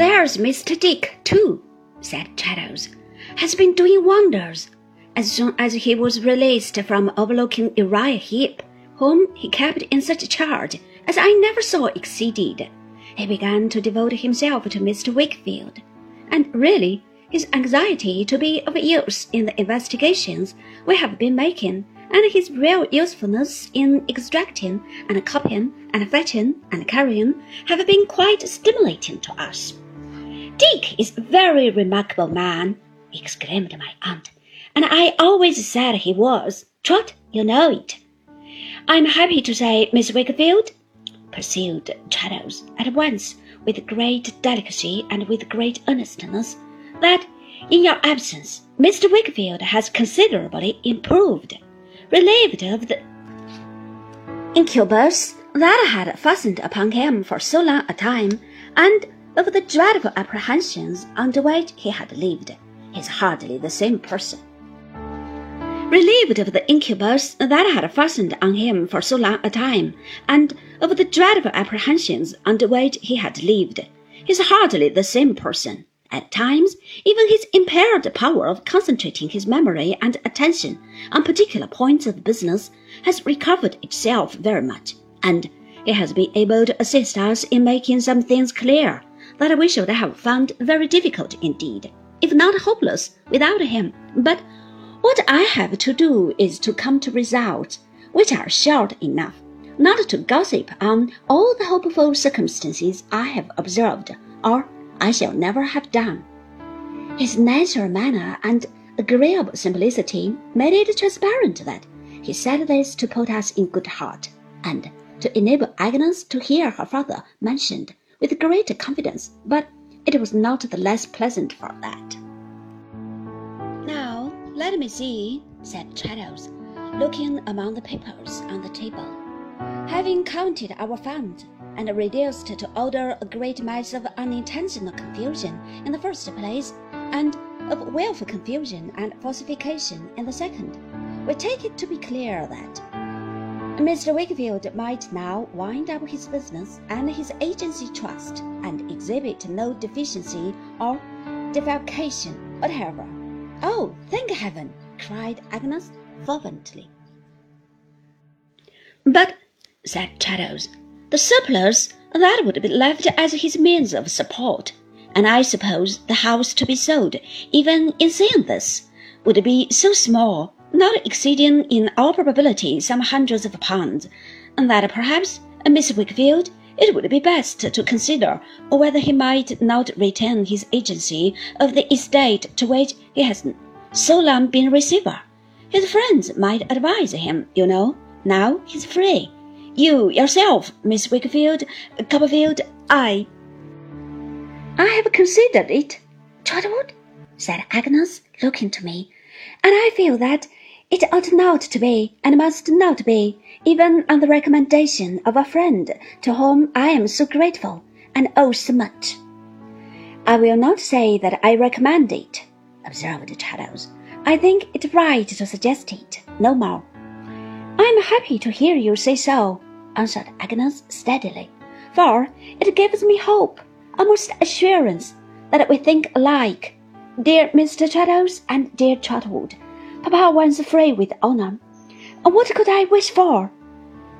There's Mr. Dick, too, said Traddles. Has been doing wonders. As soon as he was released from overlooking Uriah Heep, whom he kept in such charge as I never saw exceeded, he began to devote himself to Mr. Wickfield, and really his anxiety to be of use in the investigations we have been making, and his real usefulness in extracting and copying and fetching and carrying have been quite stimulating to us. Dick is a very remarkable man, exclaimed my aunt, and I always said he was. Trot, you know it. I'm happy to say, Miss Wickfield, pursued Traddles at once with great delicacy and with great earnestness, that in your absence Mr. Wickfield has considerably improved, relieved of the incubus that had fastened upon him for so long a time, and of the dreadful apprehensions under which he had lived. He is hardly the same person. Relieved of the incubus that had fastened on him for so long a time, and of the dreadful apprehensions under which he had lived, he is hardly the same person. At times, even his impaired power of concentrating his memory and attention on particular points of business has recovered itself very much, and he has been able to assist us in making some things clear that we should have found very difficult indeed, if not hopeless, without him. But what I have to do is to come to results which are short enough, not to gossip on all the hopeful circumstances I have observed, or I shall never have done. His natural manner and agreeable simplicity made it transparent that he said this to put us in good heart, and to enable Agnes to hear her father mentioned with great confidence, but it was not the less pleasant for that. Now, let me see, said Traddles, looking among the papers on the table. Having counted our funds, and reduced to order a great mass of unintentional confusion in the first place, and of wilful confusion and falsification in the second, we take it to be clear that Mr. Wickfield might now wind up his business and his agency trust and exhibit no deficiency or defalcation whatever. Oh, thank heaven! cried Agnes fervently. But, said Traddles, the surplus that would be left as his means of support, and I suppose the house to be sold, even in saying this, would be so small, not exceeding in all probability some hundreds of pounds, and that perhaps, Miss Wickfield, it would be best to consider whether he might not retain his agency of the estate to which he has so long been receiver. His friends might advise him, you know. Now he's free you yourself, Miss Wickfield, Copperfield, I. I have considered it, Trotwood, said Agnes, looking to me, and I feel that it ought not to be, and must not be, even on the recommendation of a friend to whom I am so grateful and owe so much. I will not say that I recommend it, observed Traddles. I think it right to suggest it, no more. I am happy to hear you say so, answered Agnes steadily, for it gives me hope, almost assurance, that we think alike. Dear Mr. Traddles and dear Trotwood, Papa wants free with honor. And what could I wish for?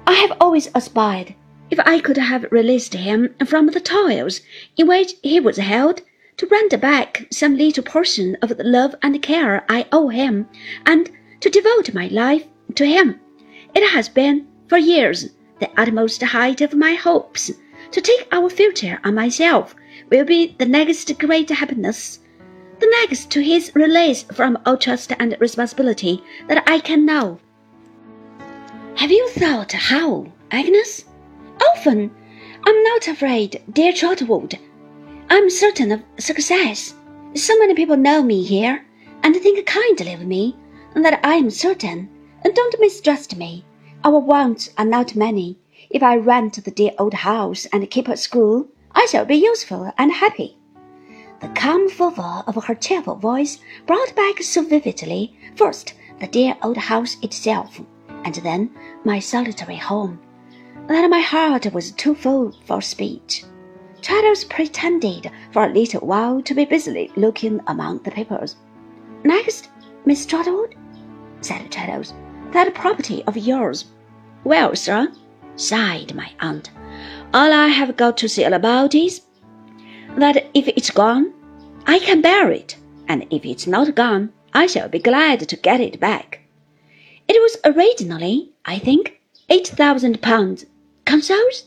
I have always aspired, if I could have released him from the toils in which he was held, to render back some little portion of the love and care I owe him, and to devote my life to him. It has been, for years, the utmost height of my hopes. To take our future on myself will be the next great happiness, the next to his release from all trust and responsibility that I can know. Have you thought how, Agnes? Often. I'm not afraid, dear Trotwood. I'm certain of success. So many people know me here, and think kindly of me, and that I am certain. And don't mistrust me. Our wants are not many. If I rent the dear old house and keep a school, I shall be useful and happy. The calm fervor of her cheerful voice brought back so vividly, first the dear old house itself, and then my solitary home, that my heart was too full for speech. Traddles pretended for a little while to be busily looking among the papers. Next, Miss Trotwood, said Traddles, that property of yours. Well, sir, sighed my aunt, all I have got to say about is that if it's gone, I can bear it, and if it's not gone, I shall be glad to get it back. It was originally, I think, eight thousand pounds. Consols?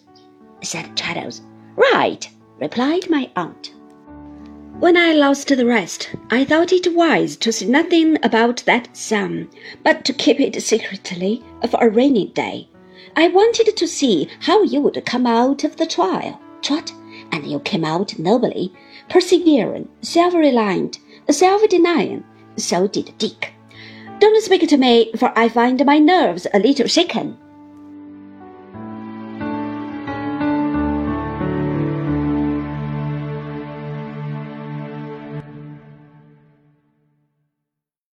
said Traddles. Right, replied my aunt. When I lost the rest, I thought it wise to say nothing about that sum, but to keep it secretly for a rainy day. I wanted to see how you would come out of the trial, Trot, and you came out nobly, persevering, self-reliant, self-denying. So did Dick. Don't speak to me, for I find my nerves a little shaken.